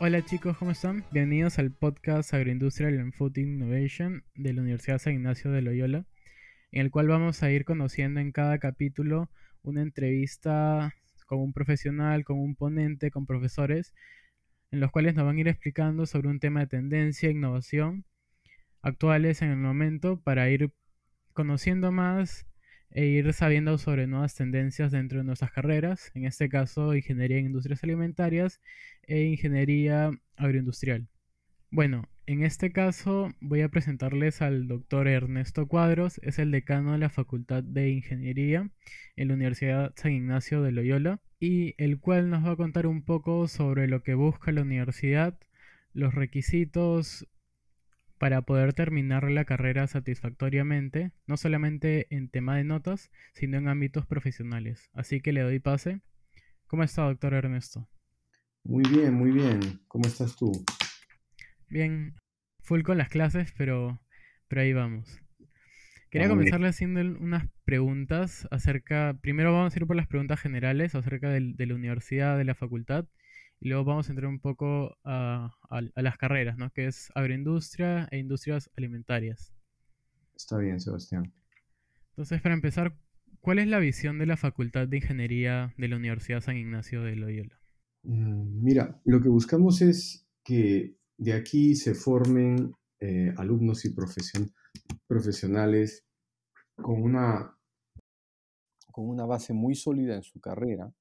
Hola chicos, ¿cómo están? Bienvenidos al podcast Agroindustrial and Food Innovation de la Universidad San Ignacio de Loyola, en el cual vamos a ir conociendo en cada capítulo una entrevista con un profesional, con un ponente, con profesores, en los cuales nos van a ir explicando sobre un tema de tendencia innovación actuales en el momento para ir conociendo más e ir sabiendo sobre nuevas tendencias dentro de nuestras carreras, en este caso ingeniería en industrias alimentarias e ingeniería agroindustrial. Bueno, en este caso voy a presentarles al doctor Ernesto Cuadros, es el decano de la Facultad de Ingeniería en la Universidad San Ignacio de Loyola, y el cual nos va a contar un poco sobre lo que busca la universidad, los requisitos para poder terminar la carrera satisfactoriamente, no solamente en tema de notas, sino en ámbitos profesionales. Así que le doy pase. ¿Cómo está, doctor Ernesto? Muy bien, muy bien. ¿Cómo estás tú? Bien, full con las clases, pero, pero ahí vamos. Quería comenzarle haciendo unas preguntas acerca, primero vamos a ir por las preguntas generales acerca de la universidad, de la facultad, y luego vamos a entrar un poco a, las carreras, ¿no? Que es agroindustria e industrias alimentarias. Está bien, Sebastián. Entonces, para empezar, ¿cuál es la visión de la Facultad de Ingeniería de la Universidad San Ignacio de Loyola? Mm, mira, lo que buscamos es que de aquí se formen eh, alumnos y profesionales con una, con una base muy sólida en su carrera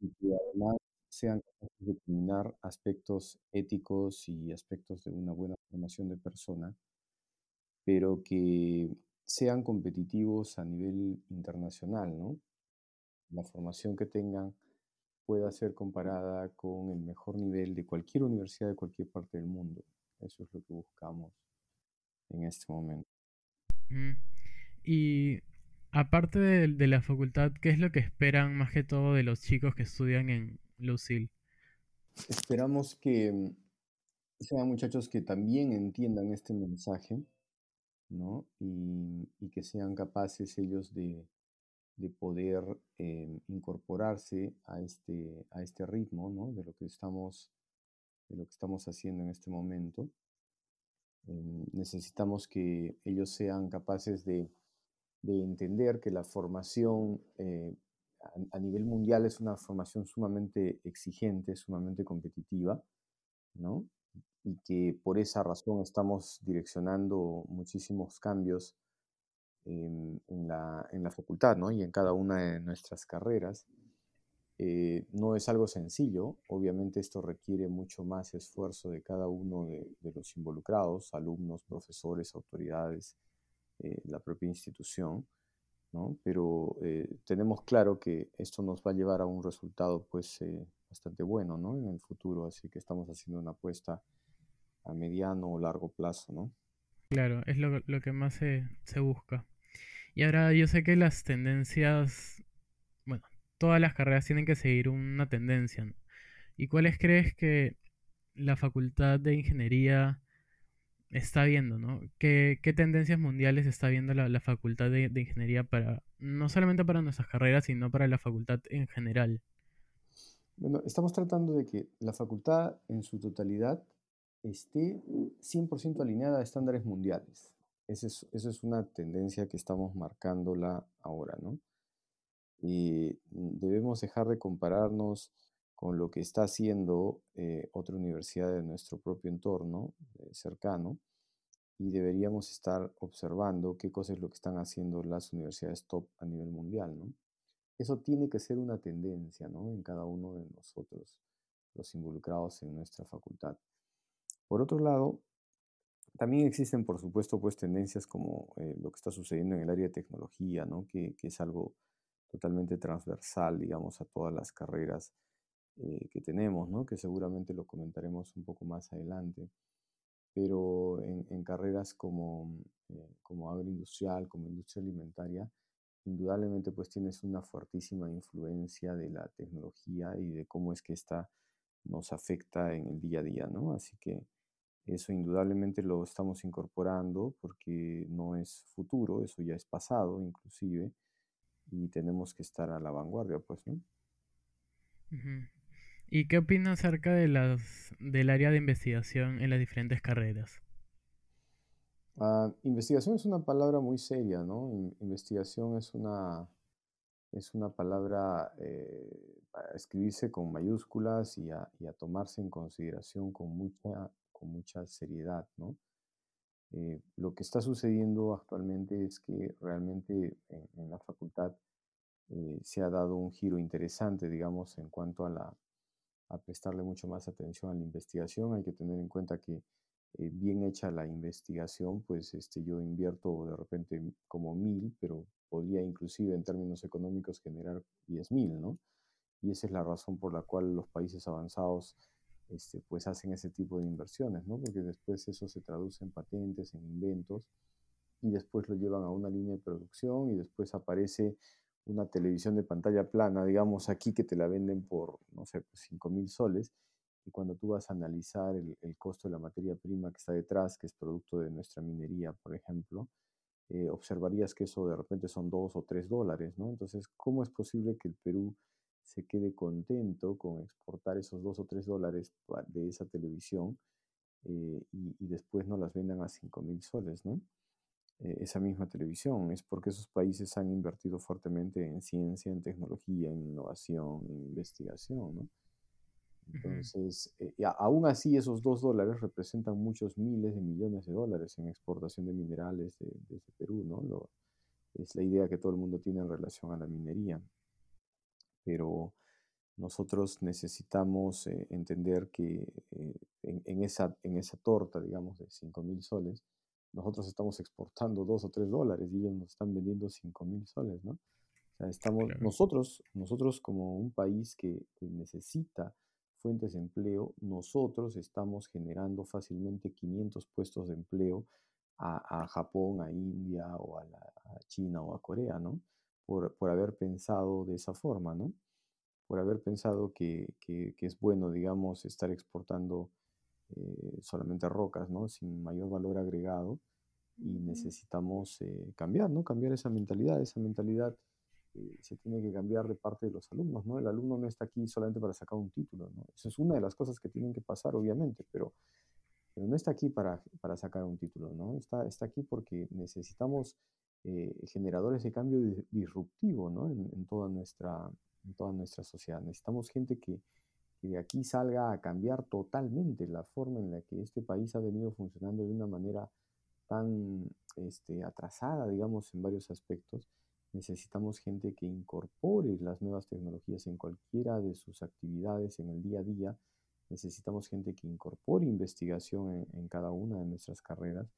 y que además sean capaces de determinar aspectos éticos y aspectos de una buena formación de persona, pero que sean competitivos a nivel internacional, ¿no? La formación que tengan pueda ser comparada con el mejor nivel de cualquier universidad de cualquier parte del mundo. Eso es lo que buscamos en este momento. Y aparte de, la facultad, ¿qué es lo que esperan más que todo de los chicos que estudian en Lucille? Esperamos que mm, sean muchachos que también entiendan este mensaje, ¿no? Y, que sean capaces ellos de, poder eh, incorporarse a este, a este ritmo, ¿no? De lo que estamos, de lo que estamos haciendo en este momento. Em, necesitamos que ellos sean capaces de, entender que la formación eh, a, nivel mundial es una formación sumamente exigente, sumamente competitiva, ¿no? Y que por esa razón estamos direccionando muchísimos cambios en, la, en la, facultad, ¿no? Y en cada una de nuestras carreras. Eh, no es algo sencillo, obviamente esto requiere mucho más esfuerzo de cada uno de, los involucrados, alumnos, profesores, autoridades, eh, la propia institución, ¿no? Pero eh, tenemos claro que esto nos va a llevar a un resultado pues bastante bueno ¿no? en el futuro, así que estamos haciendo una apuesta a mediano o largo plazo. ¿no? Claro, es lo, lo que más se, se busca. Y ahora yo sé que las tendencias todas las carreras tienen que seguir una tendencia. ¿Y cuáles crees que la Facultad de Ingeniería está viendo? ¿no? ¿Qué, tendencias mundiales está viendo la, Facultad de, Ingeniería para, no solamente para nuestras carreras, sino para la facultad en general? Bueno, estamos tratando de que la facultad en su totalidad esté 100% alineada a estándares mundiales. Esa es, una tendencia que estamos marcándola ahora, ¿no? y debemos dejar de compararnos con lo que está haciendo eh, otra universidad de nuestro propio entorno eh, cercano y deberíamos estar observando qué cosas es lo que están haciendo las universidades top a nivel mundial. ¿no? Eso tiene que ser una tendencia ¿no? en cada uno de nosotros, los involucrados en nuestra facultad. Por otro lado, también existen, por supuesto, pues tendencias como eh, lo que está sucediendo en el área de tecnología, ¿no? que, es algo totalmente transversal, digamos, a todas las carreras eh, que tenemos, ¿no? que seguramente lo comentaremos un poco más adelante. Pero en, carreras como, eh, como agroindustrial, como industria alimentaria, indudablemente pues tienes una fuertísima influencia de la tecnología y de cómo es que esta nos afecta en el día a día, ¿no? Así que eso indudablemente lo estamos incorporando porque no es futuro, eso ya es pasado inclusive, y tenemos que estar a la vanguardia, pues, ¿no? ¿Y qué opinas acerca de las, del área de investigación en las diferentes carreras? Ah, investigación es una palabra muy seria, ¿no? investigación es una, es una palabra eh, para escribirse con mayúsculas y a, y a, tomarse en consideración con mucha, con mucha seriedad, ¿no? Eh, lo que está sucediendo actualmente es que realmente en, la facultad eh, se ha dado un giro interesante, digamos, en cuanto a, la, a prestarle mucho más atención a la investigación. Hay que tener en cuenta que eh, bien hecha la investigación, pues este, yo invierto de repente como mil, pero podría inclusive en términos económicos generar diez mil, ¿no? Y esa es la razón por la cual los países avanzados este, pues hacen ese tipo de inversiones, ¿no? Porque después eso se traduce en patentes, en inventos, y después lo llevan a una línea de producción y después aparece una televisión de pantalla plana, digamos aquí que te la venden por, no sé, 5 pues, mil soles, y cuando tú vas a analizar el, el, costo de la materia prima que está detrás, que es producto de nuestra minería, por ejemplo, eh, observarías que eso de repente son 2 o 3 dólares, ¿no? Entonces, ¿cómo es posible que el Perú se quede contento con exportar esos dos o tres dólares de esa televisión eh, y, después no las vendan a cinco mil soles, ¿no? Eh, esa misma televisión. Es porque esos países han invertido fuertemente en ciencia, en tecnología, en innovación, en investigación, ¿no? Entonces, eh, aún así esos dos dólares representan muchos miles de millones de dólares en exportación de minerales desde Perú, ¿no? Lo, es la idea que todo el mundo tiene en relación a la minería pero nosotros necesitamos eh, entender que eh, en, esa, en esa torta, digamos, de 5 mil soles, nosotros estamos exportando 2 o 3 dólares y ellos nos están vendiendo 5 mil soles, ¿no? O sea, estamos, nosotros, nosotros como un país que, necesita fuentes de empleo, nosotros estamos generando fácilmente 500 puestos de empleo a, a Japón, a India o a, la, a China o a Corea, ¿no? Por, por, haber pensado de esa forma, ¿no? Por haber pensado que, que, es bueno, digamos, estar exportando eh, solamente rocas, ¿no? Sin mayor valor agregado y necesitamos eh, cambiar, ¿no? Cambiar esa mentalidad, esa mentalidad eh, se tiene que cambiar de parte de los alumnos, ¿no? El alumno no está aquí solamente para sacar un título, ¿no? Esa es una de las cosas que tienen que pasar, obviamente, pero, pero no está aquí para, para sacar un título, ¿no? Está, está aquí porque necesitamos eh, generadores de cambio disruptivo ¿no? en, toda nuestra, en toda nuestra sociedad. Necesitamos gente que, que, de aquí salga a cambiar totalmente la forma en la que este país ha venido funcionando de una manera tan este, atrasada, digamos, en varios aspectos. Necesitamos gente que incorpore las nuevas tecnologías en cualquiera de sus actividades en el día a día. Necesitamos gente que incorpore investigación en, en cada una de nuestras carreras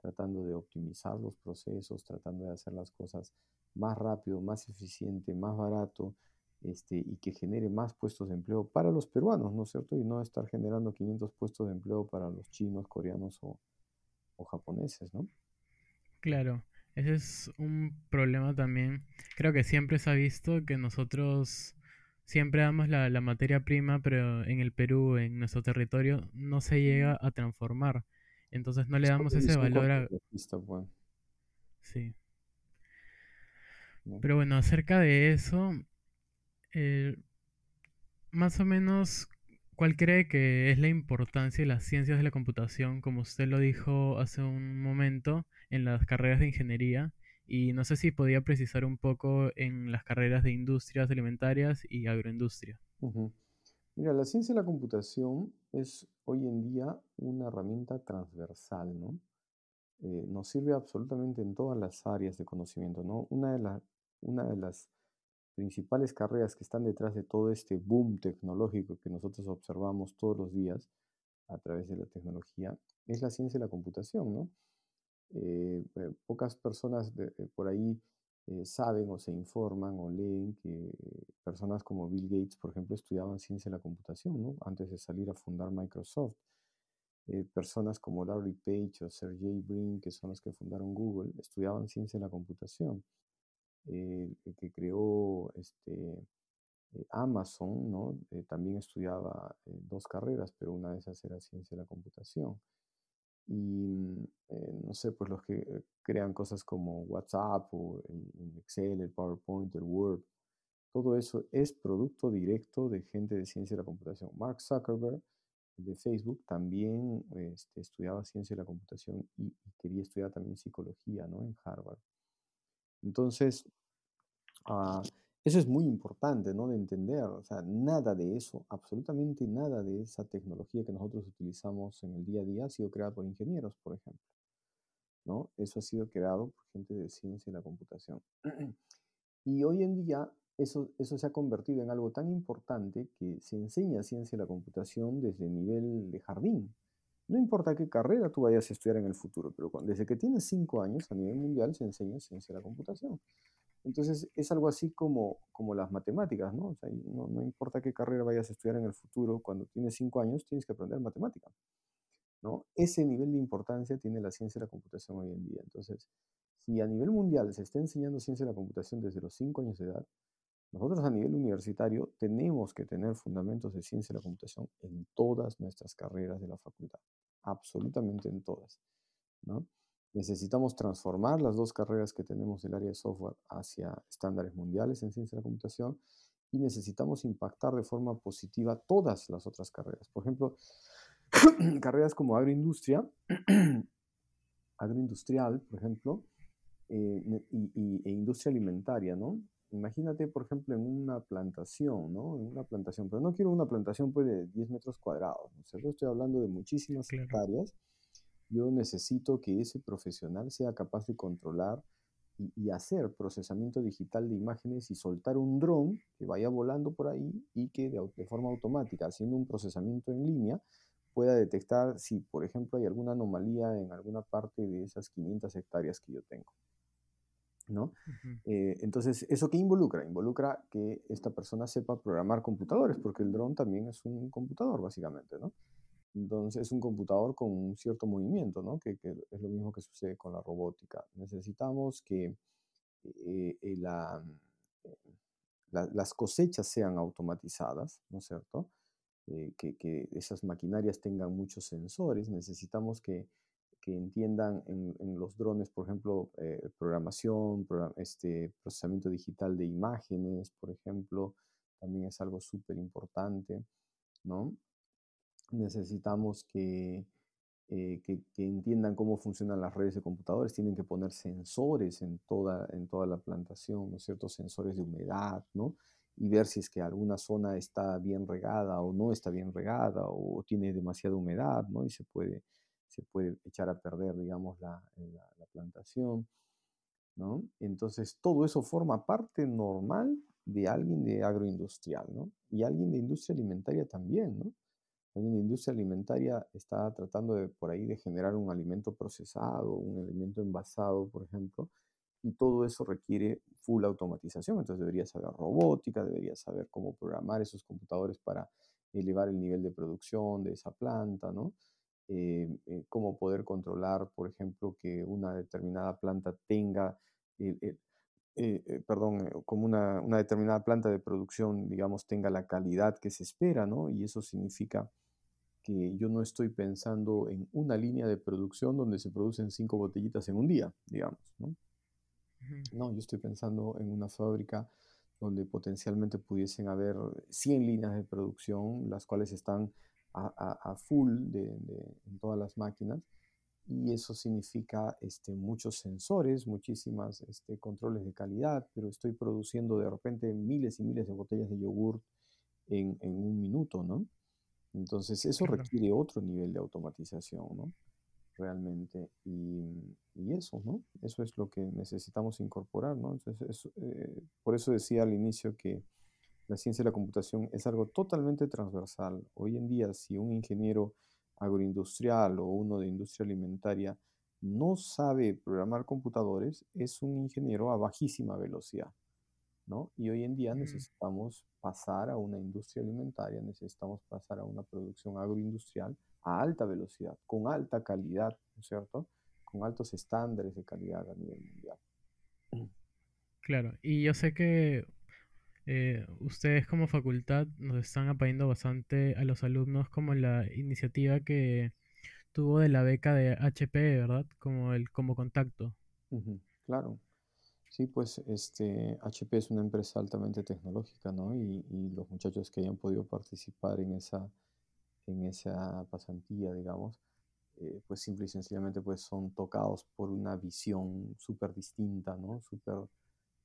tratando de optimizar los procesos, tratando de hacer las cosas más rápido, más eficiente, más barato, este, y que genere más puestos de empleo para los peruanos, ¿no es cierto? Y no estar generando 500 puestos de empleo para los chinos, coreanos o, japoneses, ¿no? Claro, ese es un problema también. Creo que siempre se ha visto que nosotros siempre damos la, la materia prima, pero en el Perú, en nuestro territorio, no se llega a transformar. Entonces no le damos ese valor a... Pues. Sí. Pero bueno, acerca de eso, eh, más o menos, ¿cuál cree que es la importancia de las ciencias de la computación, como usted lo dijo hace un momento, en las carreras de ingeniería? Y no sé si podía precisar un poco en las carreras de industrias alimentarias y agroindustria. Mira, la ciencia de la computación es hoy en día una herramienta transversal, ¿no? Eh, nos sirve absolutamente en todas las áreas de conocimiento, ¿no? Una de, las principales carreras que están detrás de todo este boom tecnológico que nosotros observamos todos los días a través de la tecnología es la ciencia de la computación, ¿no? Eh, eh, pocas personas por ahí eh, saben o se informan o leen que personas como Bill Gates, por ejemplo, estudiaban ciencia de la computación, ¿no? Antes de salir a fundar Microsoft. Eh, personas como Larry Page o Sergey Brin, que son los que fundaron Google, estudiaban ciencia de la computación. el que creó este, eh, Amazon, ¿no? También estudiaba dos carreras, pero una de esas era ciencia de la computación. Y no sé, pues los que crean cosas como WhatsApp o el, Excel, el PowerPoint, el Word, todo eso es producto directo de gente de ciencia de la computación. Mark Zuckerberg de Facebook también este, estudiaba ciencia de la computación y, y, quería estudiar también psicología ¿no? en Harvard. Entonces, uh, eso es muy importante, ¿no? De entender, o sea, nada de eso, absolutamente nada de esa tecnología que nosotros utilizamos en el día a día ha sido creada por ingenieros, por ejemplo, ¿no? Eso ha sido creado por gente de ciencia y la computación. Y hoy en día eso, eso se ha convertido en algo tan importante que se enseña ciencia y la computación desde el nivel de jardín. No importa qué carrera tú vayas a estudiar en el futuro, pero desde que tienes cinco años a nivel mundial se enseña ciencia y la computación. Entonces es algo así como, como las matemáticas, ¿no? O sea, no, no, importa qué carrera vayas a estudiar en el futuro, cuando tienes cinco años tienes que aprender matemática, ¿no? Ese nivel de importancia tiene la ciencia de la computación hoy en día. Entonces, si a nivel mundial se está enseñando ciencia de la computación desde los cinco años de edad, nosotros a nivel universitario tenemos que tener fundamentos de ciencia de la computación en todas nuestras carreras de la facultad, absolutamente en todas, ¿no? Necesitamos transformar las dos carreras que tenemos del área de software hacia estándares mundiales en ciencia de la computación y necesitamos impactar de forma positiva todas las otras carreras. Por ejemplo, carreras como agroindustria, agroindustrial, por ejemplo, eh, y, e industria alimentaria, ¿no? Imagínate, por ejemplo, en una plantación, ¿no? En una plantación, pero no quiero una plantación pues, de 10 metros cuadrados, ¿no? O estoy hablando de muchísimas hectáreas yo necesito que ese profesional sea capaz de controlar y, hacer procesamiento digital de imágenes y soltar un dron que vaya volando por ahí y que de, forma automática, haciendo un procesamiento en línea, pueda detectar si, por ejemplo, hay alguna anomalía en alguna parte de esas 500 hectáreas que yo tengo. ¿No? Eh, entonces, ¿eso qué involucra? Involucra que esta persona sepa programar computadores, porque el dron también es un computador, básicamente, ¿no? Entonces es un computador con un cierto movimiento, ¿no? Que, es lo mismo que sucede con la robótica. Necesitamos que eh, eh, la, las cosechas sean automatizadas, ¿no es cierto? Eh, que, esas maquinarias tengan muchos sensores. Necesitamos que, entiendan en, los drones, por ejemplo, programación, este, procesamiento digital de imágenes, por ejemplo, también es algo súper importante, ¿no? Necesitamos eh, que, que, entiendan cómo funcionan las redes de computadores, tienen que poner sensores en toda, en toda la plantación, ¿no es? Sensores de humedad, ¿no? Y ver si es que alguna zona está bien regada o no está bien regada o tiene demasiada humedad, ¿no? Y se puede, se puede echar a perder, digamos, la, la, la plantación, ¿no? Entonces, todo eso forma parte normal de alguien de agroindustrial, ¿no? Y alguien de industria alimentaria también, ¿no? La industria alimentaria está tratando de por ahí de generar un alimento procesado, un alimento envasado, por ejemplo, y todo eso requiere full automatización. Entonces debería saber robótica, debería saber cómo programar esos computadores para elevar el nivel de producción de esa planta, ¿no? Eh, eh, cómo poder controlar, por ejemplo, que una determinada planta tenga, eh, perdón, como una, una, determinada planta de producción, digamos, tenga la calidad que se espera, ¿no? Y eso significa que yo no estoy pensando en una línea de producción donde se producen cinco botellitas en un día, digamos, ¿no? No, yo estoy pensando en una fábrica donde potencialmente pudiesen haber 100 líneas de producción, las cuales están a, full de, en todas las máquinas, y eso significa este, muchos sensores, muchísimas este, controles de calidad, pero estoy produciendo de repente miles y miles de botellas de yogur en, en un minuto, ¿no? Entonces, eso requiere otro nivel de automatización, ¿no? Realmente. Y, eso, ¿no? Eso es lo que necesitamos incorporar, ¿no? Entonces, eh, por eso decía al inicio que la ciencia de la computación es algo totalmente transversal. Hoy en día, si un ingeniero agroindustrial o uno de industria alimentaria no sabe programar computadores, es un ingeniero a bajísima velocidad. Y hoy en día necesitamos pasar a una industria alimentaria, necesitamos pasar a una producción agroindustrial a alta velocidad, con alta calidad, ¿no es cierto? Con altos estándares de calidad a nivel mundial. Claro, y yo sé que eh, ustedes como facultad nos están apoyando bastante a los alumnos como la iniciativa que tuvo de la beca de HP, ¿verdad? Como el como contacto. claro. Sí, pues este HP es una empresa altamente tecnológica, ¿no? Y, y, los muchachos que hayan podido participar en esa, en esa pasantía, digamos, eh, pues simple y sencillamente pues son tocados por una visión súper distinta, ¿no? Súper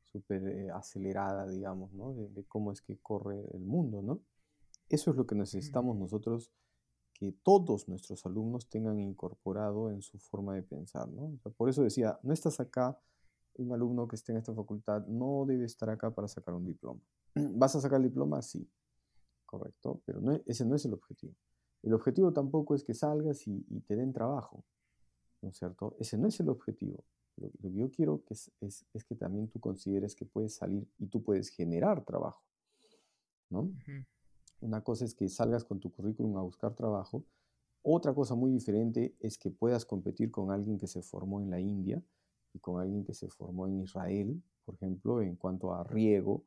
super, eh, acelerada, digamos, ¿no? De, de, cómo es que corre el mundo, ¿no? Eso es lo que necesitamos nosotros que todos nuestros alumnos tengan incorporado en su forma de pensar, ¿no? por eso decía, no estás acá, un alumno que esté en esta facultad no debe estar acá para sacar un diploma. ¿Vas a sacar el diploma? Sí, correcto, pero no, ese no es el objetivo. El objetivo tampoco es que salgas y, te den trabajo, ¿no es cierto? Ese no es el objetivo. Lo, que yo quiero que es, es, es, que también tú consideres que puedes salir y tú puedes generar trabajo, ¿no? Una cosa es que salgas con tu currículum a buscar trabajo. Otra cosa muy diferente es que puedas competir con alguien que se formó en la India y con alguien que se formó en Israel, por ejemplo, en cuanto a riego.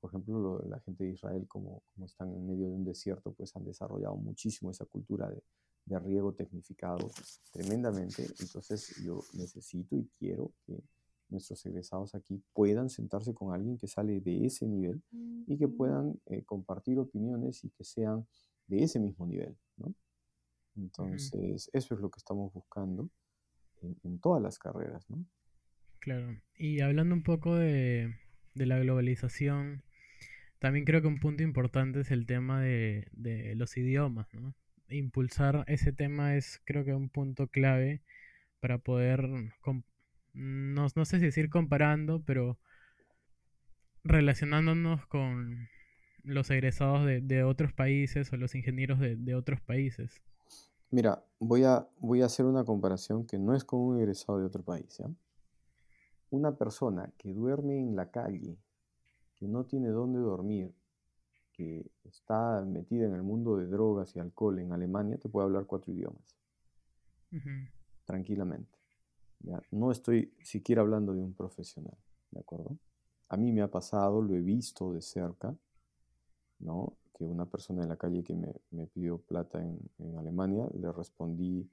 Por ejemplo, la gente de Israel, como, como están en medio de un desierto, pues han desarrollado muchísimo esa cultura de, de riego tecnificado tremendamente. Entonces yo necesito y quiero que nuestros egresados aquí puedan sentarse con alguien que sale de ese nivel y que puedan eh, compartir opiniones y que sean de ese mismo nivel, ¿no? Entonces, eso es lo que estamos buscando en, todas las carreras, ¿no? Claro. Y hablando un poco de, de, la globalización, también creo que un punto importante es el tema de, de los idiomas, ¿no? Impulsar ese tema es creo que un punto clave para poder no, sé si decir comparando, pero relacionándonos con los egresados de, otros países o los ingenieros de, otros países. Mira, voy a, voy a hacer una comparación que no es con un egresado de otro país. Una persona que duerme en la calle, que no tiene dónde dormir, que está metida en el mundo de drogas y alcohol en Alemania, te puede hablar cuatro idiomas. Tranquilamente. No estoy siquiera hablando de un profesional, ¿de acuerdo? A mí me ha pasado, lo he visto de cerca, ¿no? Que una persona en la calle que me, pidió plata en, Alemania, le respondí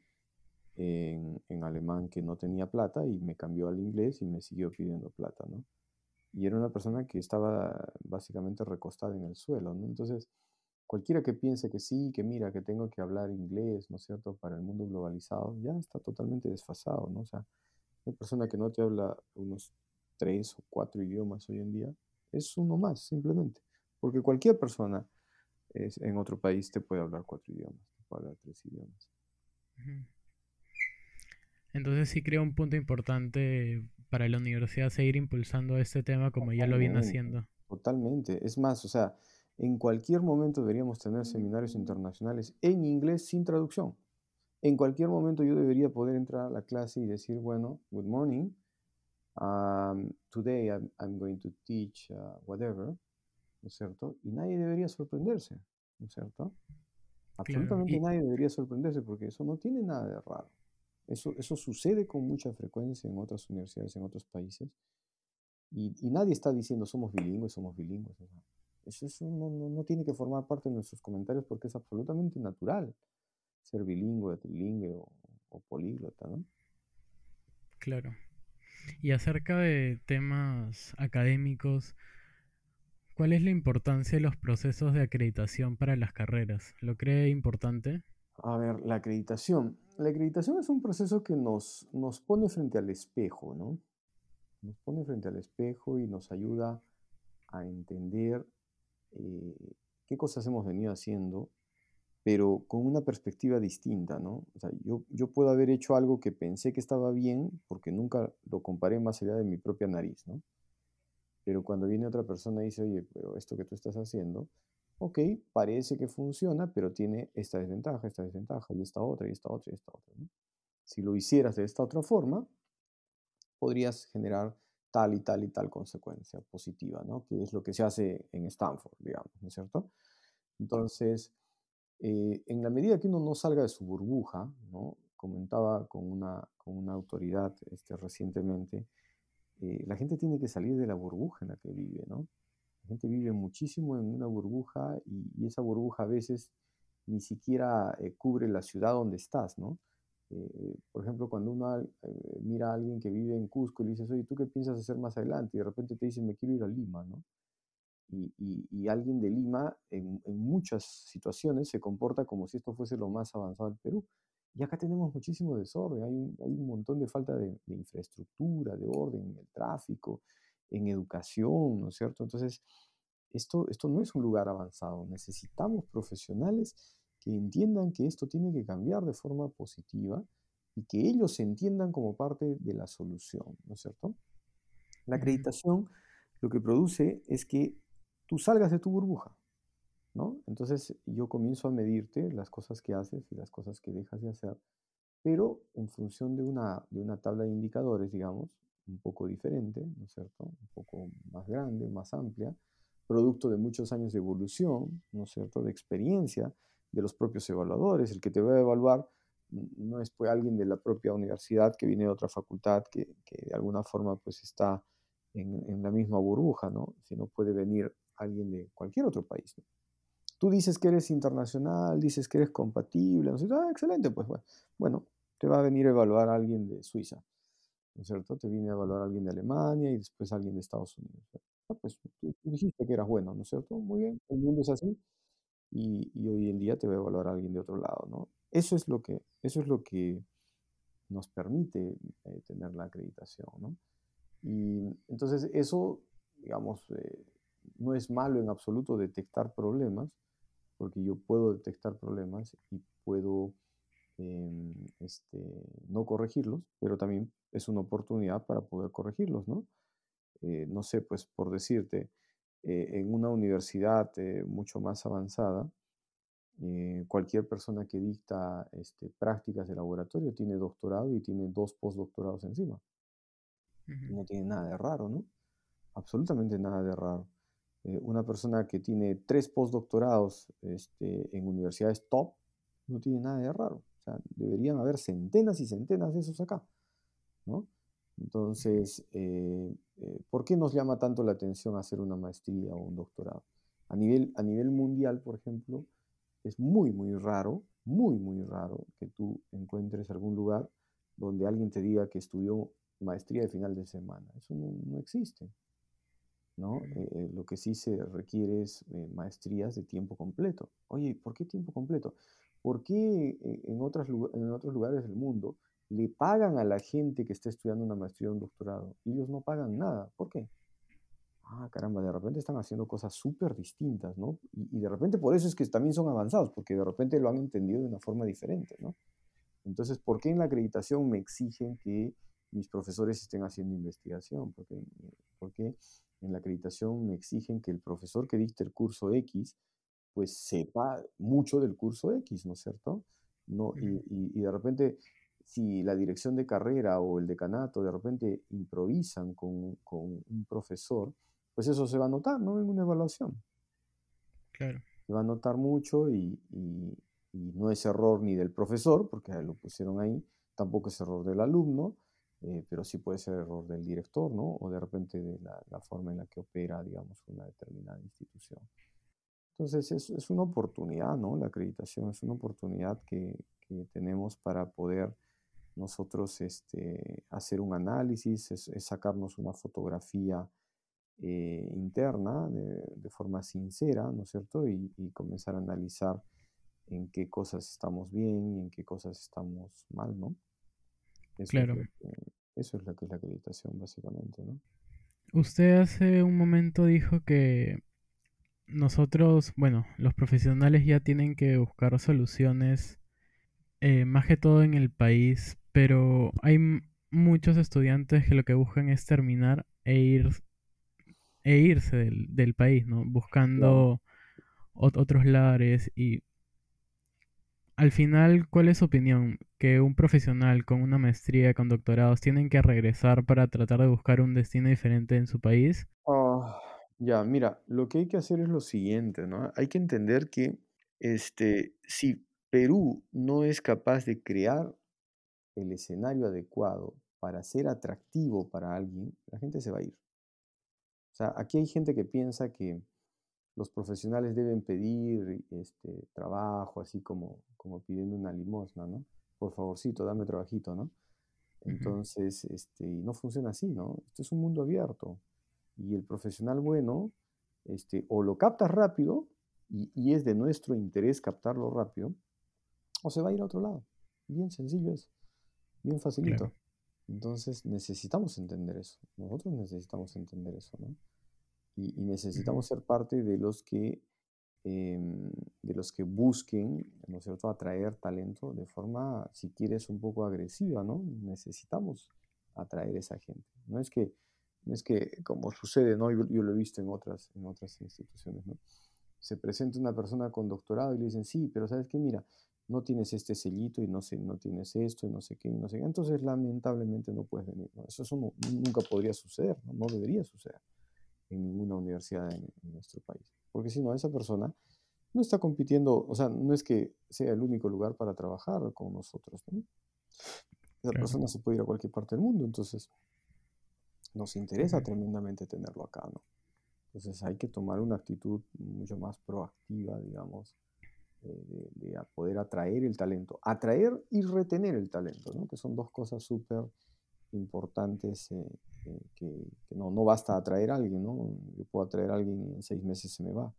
en, alemán que no tenía plata y me cambió al inglés y me siguió pidiendo plata, ¿no? Y era una persona que estaba básicamente recostada en el suelo, ¿no? Entonces, cualquiera que piense que sí, que mira, que tengo que hablar inglés, ¿no es cierto?, para el mundo globalizado, ya está totalmente desfasado, ¿no? O sea, una persona que no te habla unos tres o cuatro idiomas hoy en día es uno más, simplemente. Porque cualquier persona es, en otro país te puede hablar cuatro idiomas, te puede hablar tres idiomas. Entonces sí creo un punto importante para la universidad seguir impulsando este tema como ya lo viene haciendo. Totalmente. Es más, o sea, en cualquier momento deberíamos tener seminarios internacionales en inglés sin traducción. En cualquier momento yo debería poder entrar a la clase y decir, bueno, good morning, um, today I'm, going to teach uh, whatever, ¿no es cierto? Y nadie debería sorprenderse, ¿no es cierto? Absolutamente nadie debería sorprenderse porque eso no tiene nada de raro. Eso, eso sucede con mucha frecuencia en otras universidades, en otros países. Y, nadie está diciendo somos bilingües, somos bilingües. Eso, eso no, no, no, tiene que formar parte de nuestros comentarios porque es absolutamente natural ser bilingüe, trilingüe o, políglota, ¿no? Claro. Y acerca de temas académicos, ¿cuál es la importancia de los procesos de acreditación para las carreras? ¿Lo cree importante? A ver, la acreditación. La acreditación es un proceso que nos, nos pone frente al espejo, ¿no? Nos pone frente al espejo y nos ayuda a entender eh, qué cosas hemos venido haciendo pero con una perspectiva distinta, ¿no? O sea, yo, yo puedo haber hecho algo que pensé que estaba bien porque nunca lo comparé más allá de mi propia nariz, ¿no? Pero cuando viene otra persona y dice, oye, pero esto que tú estás haciendo, ok, parece que funciona, pero tiene esta desventaja, esta desventaja, y esta otra, y esta otra, y esta otra, ¿no? Si lo hicieras de esta otra forma, podrías generar tal y tal y tal consecuencia positiva, ¿no? Que es lo que se hace en Stanford, digamos, ¿no es cierto? Entonces, eh, en la medida que uno no salga de su burbuja, ¿no? comentaba con una, con una autoridad este, recientemente, eh, la gente tiene que salir de la burbuja en la que vive, ¿no? La gente vive muchísimo en una burbuja y, esa burbuja a veces ni siquiera eh, cubre la ciudad donde estás, ¿no? Eh, por ejemplo, cuando uno mira a alguien que vive en Cusco y le dices, oye, ¿tú qué piensas hacer más adelante? Y de repente te dicen, me quiero ir a Lima, ¿no? Y, alguien de Lima en, en, muchas situaciones se comporta como si esto fuese lo más avanzado del Perú. Y acá tenemos muchísimo desorden, hay un, hay un montón de falta de, infraestructura, de orden en el tráfico, en educación, ¿no es cierto? Entonces, esto, esto no es un lugar avanzado. Necesitamos profesionales que entiendan que esto tiene que cambiar de forma positiva y que ellos se entiendan como parte de la solución, ¿no es cierto? La acreditación lo que produce es que tú salgas de tu burbuja. ¿no? Entonces yo comienzo a medirte las cosas que haces y las cosas que dejas de hacer, pero en función de una, de una tabla de indicadores, digamos, un poco diferente, ¿no es cierto? Un poco más grande, más amplia, producto de muchos años de evolución, ¿no es cierto? De experiencia de los propios evaluadores. El que te va a evaluar no es pues alguien de la propia universidad que viene de otra facultad que, que de alguna forma pues está en, en, la misma burbuja, ¿no? Sino puede venir alguien de cualquier otro país. Tú dices que eres internacional, dices que eres compatible, no sé, ah, excelente, pues bueno, te va a venir a evaluar a alguien de Suiza, ¿no es cierto? Te viene a evaluar alguien de Alemania y después alguien de Estados Unidos. Ah, pues tú, dijiste que eras bueno, ¿no es cierto? Muy bien, el mundo es así y, hoy en día te va a evaluar alguien de otro lado, ¿no? Eso es lo que, eso es lo que nos permite eh, tener la acreditación, ¿no? Y entonces eso, digamos, eh, no es malo en absoluto detectar problemas, porque yo puedo detectar problemas y puedo em, este, no corregirlos, pero también es una oportunidad para poder corregirlos, ¿no? Eh, no sé, pues por decirte, eh, en una universidad eh, mucho más avanzada, cualquier persona que dicta este, prácticas de laboratorio tiene doctorado y tiene dos postdoctorados encima. No tiene nada de raro, ¿no? Absolutamente nada de raro. Una persona que tiene tres postdoctorados este, en universidades top no tiene nada de raro. Deberían haber centenas y centenas de esos acá. ¿no? Entonces, eh, eh, ¿por qué nos llama tanto la atención hacer una maestría o un doctorado? A nivel, a nivel mundial, por ejemplo, es muy, muy raro, muy, muy raro que tú encuentres algún lugar donde alguien te diga que estudió maestría de final de semana. Eso no, no existe. ¿no? Eh, lo que sí se requiere es maestrías de tiempo completo. Oye, ¿por qué tiempo completo? ¿Por qué en, otras, otros lugares del mundo le pagan a la gente que está estudiando una maestría o un doctorado y ellos no pagan nada? ¿Por qué? Ah, caramba, de repente están haciendo cosas súper distintas, ¿no? Y, de repente por eso es que también son avanzados, porque de repente lo han entendido de una forma diferente, ¿no? Entonces, ¿por qué en la acreditación me exigen que mis profesores estén haciendo investigación? Porque, porque en la acreditación me exigen que el profesor que dicte el curso X, pues sepa mucho del curso X, ¿no es cierto? No, y, de repente, si la dirección de carrera o el decanato de repente improvisan con, un profesor, pues eso se va a notar, ¿no? En una evaluación. Claro. Se va a notar mucho y, no es error ni del profesor, porque lo pusieron ahí, tampoco es error del alumno, eh, pero sí puede ser error del director, ¿no? O de repente de la, forma en la que opera, digamos, una determinada institución. Entonces es, es, una oportunidad, ¿no? La acreditación es una oportunidad que, que tenemos para poder nosotros este, hacer un análisis, es, sacarnos una fotografía eh, interna de, de, forma sincera, ¿no es cierto? Y, y, comenzar a analizar en qué cosas estamos bien y en qué cosas estamos mal, ¿no? claro. eso es lo que es la acreditación, básicamente, ¿no? Usted hace un momento dijo que nosotros, bueno, los profesionales ya tienen que buscar soluciones eh, más que todo en el país, pero hay muchos estudiantes que lo que buscan es terminar e, ir, e irse del, país, ¿no? Buscando otros lares y al final, ¿cuál es su opinión? ¿Que un profesional con una maestría, con doctorados, tienen que regresar para tratar de buscar un destino diferente en su país? Ya, mira, lo que hay que hacer es lo siguiente, ¿no? Hay que entender que este, si Perú no es capaz de crear el escenario adecuado para ser atractivo para alguien, la gente se va a ir. O sea, aquí hay gente que piensa que los profesionales deben pedir este, trabajo, así como, como pidiendo una limosna, ¿no? Por favorcito, dame trabajito, ¿no? Entonces, este, no funciona así, ¿no? Esto es un mundo abierto. Y el profesional bueno, este, o lo captas rápido, y, es de nuestro interés captarlo rápido, o se va a ir a otro lado. Bien sencillo es, bien facilito. Entonces necesitamos entender eso. Nosotros necesitamos entender eso, ¿no? Y, necesitamos ser parte de los que em, de los que busquen, ¿no es cierto?, atraer talento de forma, si quieres, un poco agresiva, ¿no? Necesitamos atraer esa gente. No es que, es que como sucede, ¿no? Yo, yo, lo he visto en otras, en otras instituciones, ¿no? Se presenta una persona con doctorado y le dicen, sí, pero ¿sabes qué? Mira, no tienes este sellito y no, sé, no tienes esto y no sé qué y no sé qué. Entonces, lamentablemente no puedes venir. ¿no? Eso, eso nunca podría suceder, ¿no? no debería suceder en ninguna universidad en, nuestro país. Porque si no, esa persona no está compitiendo, o sea, no es que sea el único lugar para trabajar con nosotros. ¿no? Esa persona se puede ir a cualquier parte del mundo, entonces nos interesa tremendamente tenerlo acá, ¿no? Entonces hay que tomar una actitud mucho más proactiva, digamos, de, poder atraer el talento, atraer y retener el talento, ¿no? que son dos cosas súper importantes eh, eh, que, no, no, basta atraer a alguien, ¿no? Yo puedo atraer a alguien y en seis meses se me va.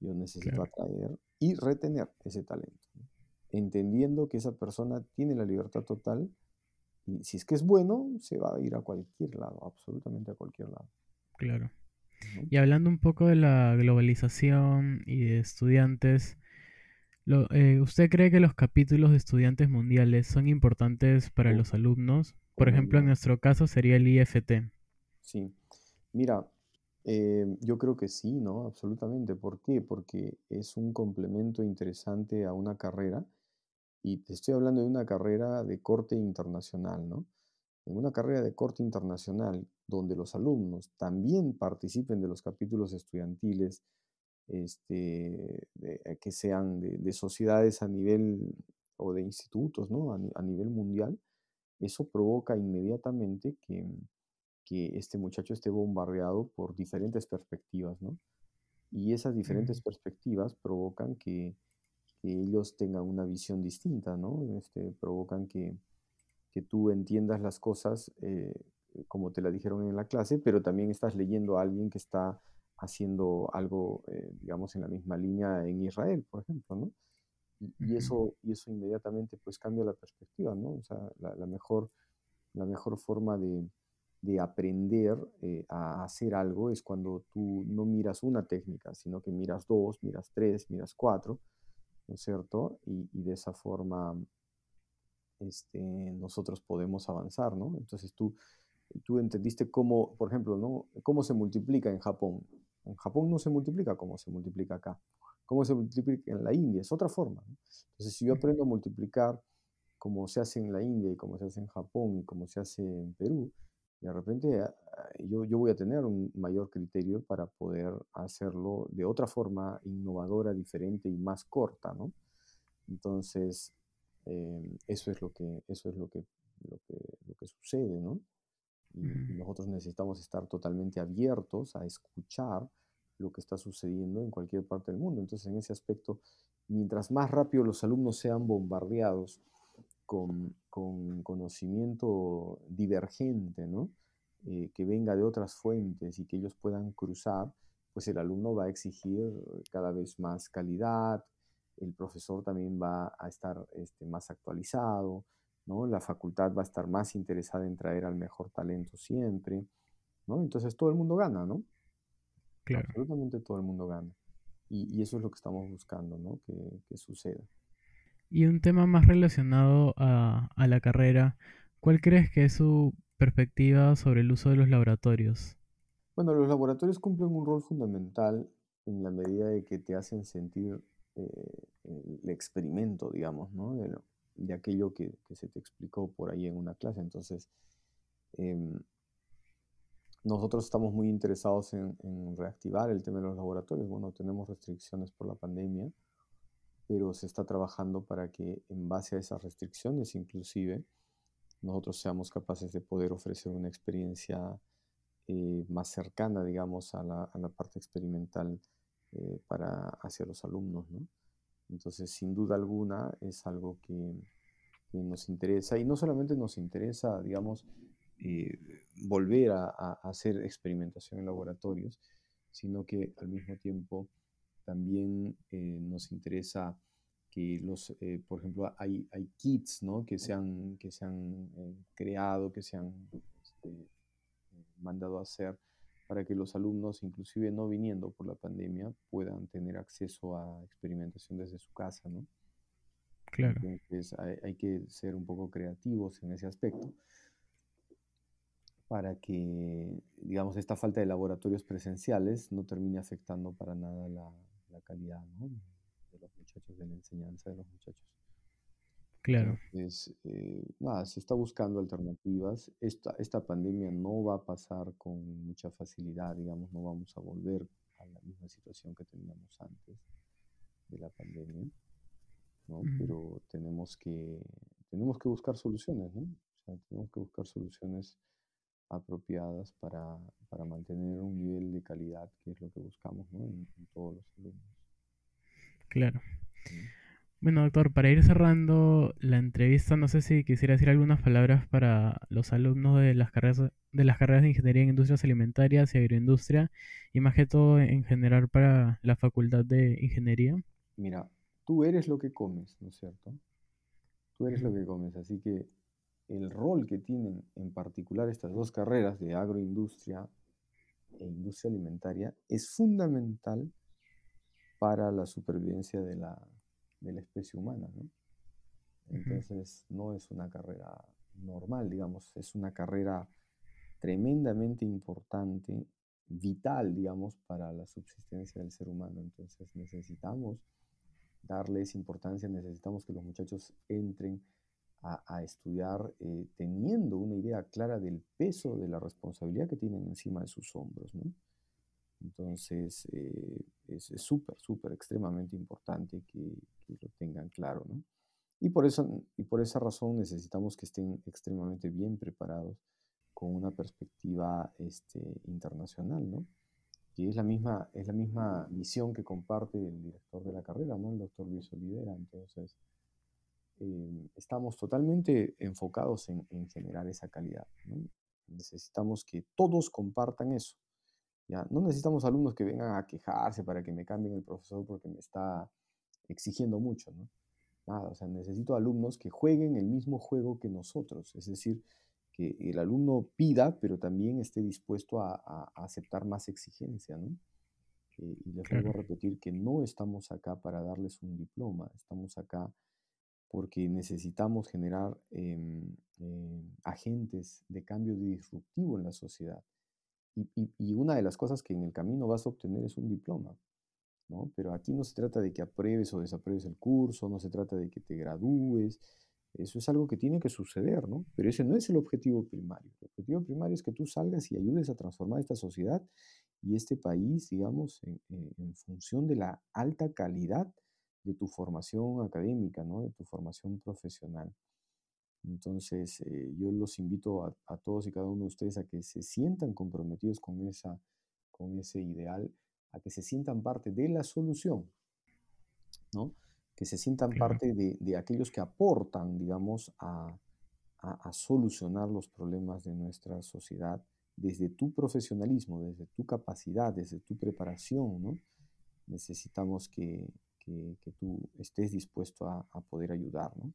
Yo necesito atraer y retener ese talento, entendiendo que esa persona tiene la libertad total y si es que es bueno, se va a ir a cualquier lado, absolutamente a cualquier lado. Claro. Y hablando un poco de la globalización y de estudiantes, eh, ¿usted cree que los capítulos de estudiantes mundiales son importantes para los alumnos? Por ejemplo, en nuestro caso sería el IFT. Sí, mira, eh, yo creo que sí, ¿no? Absolutamente. ¿Por qué? Porque es un complemento interesante a una carrera y te estoy hablando de una carrera de corte internacional, ¿no? En una carrera de corte internacional donde los alumnos también participen de los capítulos estudiantiles, este, eh, que sean de, sociedades a nivel o de institutos, ¿no? a nivel mundial, eso provoca inmediatamente que, que este muchacho esté bombardeado por diferentes perspectivas, ¿no? Y esas diferentes perspectivas provocan que, ellos tengan una visión distinta, ¿no? Este, provocan que, que tú entiendas las cosas eh, como te la dijeron en la clase, pero también estás leyendo a alguien que está haciendo algo, eh, digamos, en la misma línea en Israel, por ejemplo, ¿no? Y, eso, y eso inmediatamente pues cambia la perspectiva, ¿no? O sea, la, mejor, la mejor forma de, aprender eh, a hacer algo es cuando tú no miras una técnica, sino que miras dos, miras tres, miras cuatro, ¿no es cierto? Y, de esa forma este, nosotros podemos avanzar, ¿no? Entonces tú, tú entendiste cómo, por ejemplo, ¿no? cómo se multiplica en Japón. En Japón no se multiplica como se multiplica acá cómo se multiplica en la India, es otra forma. Entonces, si yo aprendo a multiplicar como se hace en la India y como se hace en Japón y como se hace en Perú, de repente ah, yo, yo voy a tener un mayor criterio para poder hacerlo de otra forma innovadora, diferente y más corta, ¿no? Entonces, em, eso es lo que, eso es lo que, lo que, lo que sucede, ¿no? y nosotros necesitamos estar totalmente abiertos a escuchar lo que está sucediendo en cualquier parte del mundo. Entonces, en ese aspecto, mientras más rápido los alumnos sean bombardeados con, conocimiento divergente, ¿no? Eh, que venga de otras fuentes y que ellos puedan cruzar, pues el alumno va a exigir cada vez más calidad, el profesor también va a estar este, más actualizado, ¿no? la facultad va a estar más interesada en traer al mejor talento siempre, ¿no? entonces todo el mundo gana, ¿no? Absolutamente todo el mundo gana. Y, eso es lo que estamos buscando, ¿no? Que, suceda. Y un tema más relacionado a, la carrera, ¿cuál crees que es su perspectiva sobre el uso de los laboratorios? Bueno, los laboratorios cumplen un rol fundamental en la medida de que te hacen sentir eh, el experimento, digamos, ¿no? De, aquello que, se te explicó por ahí en una clase. Entonces, em, nosotros estamos muy interesados en, reactivar el tema de los laboratorios. Bueno, tenemos restricciones por la pandemia, pero se está trabajando para que en base a esas restricciones inclusive nosotros seamos capaces de poder ofrecer una experiencia eh, más cercana, digamos, a la, a la parte experimental eh, para, hacia los alumnos. ¿no? Entonces, sin duda alguna, es algo que, nos interesa y no solamente nos interesa, digamos, eh, volver a, hacer experimentación en laboratorios, sino que al mismo tiempo también nos interesa que los, eh, por ejemplo, hay, hay kits ¿no? que se han, que se han eh, creado, que se han este, mandado a hacer para que los alumnos, inclusive no viniendo por la pandemia, puedan tener acceso a experimentación desde su casa, ¿no? Claro. Entonces hay, hay que ser un poco creativos en ese aspecto para que, digamos, esta falta de laboratorios presenciales no termine afectando para nada la, la calidad, ¿no? los muchachos, de la enseñanza de los muchachos. Claro. Entonces, eh, nada, se está buscando alternativas. Esta, esta pandemia no va a pasar con mucha facilidad, digamos, no vamos a volver a la misma situación que teníamos antes de la pandemia, ¿no? Pero tenemos que, tenemos que buscar soluciones, ¿no? O sea, tenemos que buscar soluciones apropiadas para, para mantener un nivel de calidad, que es lo que buscamos, ¿no? en, en todos los alumnos. Claro. Bueno, doctor, para ir cerrando la entrevista, no sé si quisiera decir algunas palabras para los alumnos de las carreras de las carreras de ingeniería en industrias alimentarias y agroindustria y más que todo en general para la facultad de ingeniería. Mira, tú eres lo que comes, ¿no es cierto? Tú eres lo que comes, así que el rol que tienen en particular estas dos carreras de agroindustria e industria alimentaria es fundamental para la supervivencia de la, de la especie humana. ¿no? Entonces, no es una carrera normal, digamos, es una carrera tremendamente importante, vital, digamos, para la subsistencia del ser humano. Entonces, necesitamos darles importancia, necesitamos que los muchachos entren a, a estudiar eh, teniendo una idea clara del peso de la responsabilidad que tienen encima de sus hombros, ¿no? Entonces, eh, es súper, súper, extremadamente importante que, que, lo tengan claro, ¿no? Y por, eso, y por esa razón necesitamos que estén extremadamente bien preparados con una perspectiva este, internacional, ¿no? Que es la, misma, es la misma visión que comparte el director de la carrera, ¿no? El doctor Luis Olivera. Entonces, eh, estamos totalmente enfocados en, en generar esa calidad, ¿no? Necesitamos que todos compartan eso no necesitamos alumnos que vengan a quejarse para que me cambien el profesor porque me está exigiendo mucho, ¿no? Nada, o sea, necesito alumnos que jueguen el mismo juego que nosotros, es decir, que el alumno pida, pero también esté dispuesto a, aceptar más exigencia, ¿no? Eh, y les vuelvo a repetir que no estamos acá para darles un diploma, estamos acá porque necesitamos generar em, em, agentes de cambio disruptivo en la sociedad. Y, una de las cosas que en el camino vas a obtener es un diploma, ¿no? Pero aquí no se trata de que apruebes o desapruebes el curso, no se trata de que te gradúes, eso es algo que tiene que suceder, ¿no? Pero ese no es el objetivo primario. El objetivo primario es que tú salgas y ayudes a transformar esta sociedad y este país, digamos, en, en función de la alta calidad de tu formación académica, ¿no? De tu formación profesional. Entonces, eh, yo los invito a, todos y cada uno de ustedes a que se sientan comprometidos con, esa, con ese ideal, a que se sientan parte de la solución, ¿no? Que se sientan parte de, de, aquellos que aportan, digamos, a, a, solucionar los problemas de nuestra sociedad desde tu profesionalismo, desde tu capacidad, desde tu preparación, ¿no? Necesitamos que, que, tú estés dispuesto a, poder ayudar, ¿no?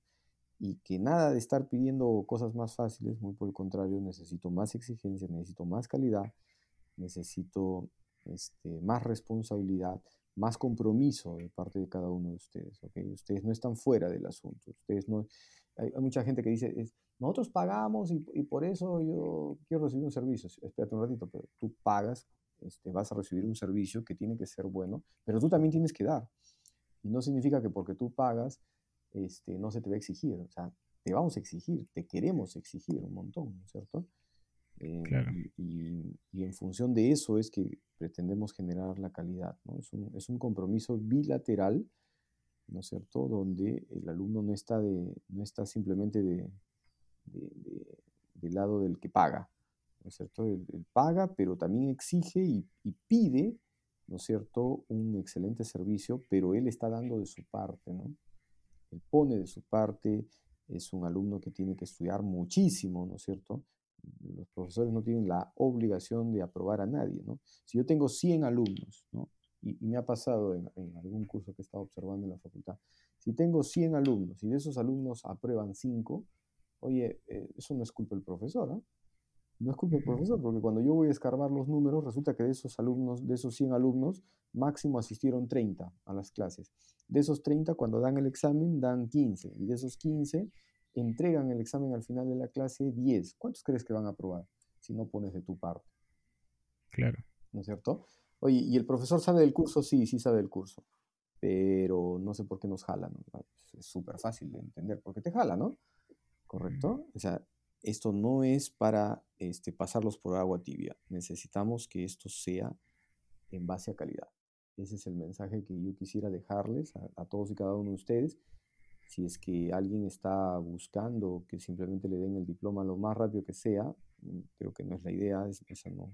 y que nada de estar pidiendo cosas más fáciles, muy por el contrario, necesito más exigencia, necesito más calidad, necesito este, más responsabilidad, más compromiso de parte de cada uno de ustedes. ¿okay? Ustedes no están fuera del asunto. Ustedes no, hay, mucha gente que dice, nosotros pagamos y, y, por eso yo quiero recibir un servicio. Espérate un ratito, pero tú pagas, este, vas a recibir un servicio que tiene que ser bueno, pero tú también tienes que dar. Y no significa que porque tú pagas, este, no se te va a exigir, o sea, te vamos a exigir, te queremos exigir un montón, ¿no es cierto? Eh, y, en función de eso es que pretendemos generar la calidad, ¿no? Es un, es un compromiso bilateral, ¿no es cierto? Donde el alumno no está, de, no está simplemente de, del lado del que paga, ¿no es cierto? Él, paga, pero también exige y, y, pide, ¿no es cierto?, un excelente servicio, pero él está dando de su parte, ¿no? Él pone de su parte, es un alumno que tiene que estudiar muchísimo, ¿no es cierto? Los profesores no tienen la obligación de aprobar a nadie, ¿no? Si yo tengo 100 alumnos, ¿no? Y, me ha pasado en, algún curso que he estado observando en la facultad, si tengo 100 alumnos y de esos alumnos aprueban 5, oye, eh, eso no es culpa del profesor, ¿no? No es culpa del profesor, porque cuando yo voy a escarbar los números, resulta que de esos alumnos, de esos 100 alumnos, máximo asistieron 30 a las clases. De esos 30, cuando dan el examen, dan 15. Y de esos 15, entregan el examen al final de la clase 10. ¿Cuántos crees que van a aprobar si no pones de tu parte? Claro. ¿No es cierto? Oye, ¿y el profesor sabe del curso? Sí, sí sabe del curso. Pero no sé por qué nos jala, ¿no? Es súper fácil de entender. ¿Por qué te jala, no? ¿Correcto? O sea, esto no es para este, pasarlos por agua tibia. Necesitamos que esto sea en base a calidad. Ese es el mensaje que yo quisiera dejarles a, todos y cada uno de ustedes. Si es que alguien está buscando que simplemente le den el diploma lo más rápido que sea, mm, creo que no es la idea, esa, no,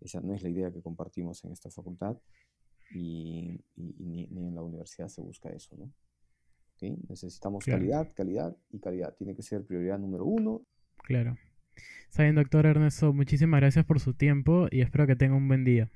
esa no es la idea que compartimos en esta facultad y, ni, en la universidad se busca eso, ¿no? Necesitamos calidad, calidad y calidad. Tiene que ser prioridad número uno Claro. Está bien, doctor Ernesto, muchísimas gracias por su tiempo y espero que tenga un buen día.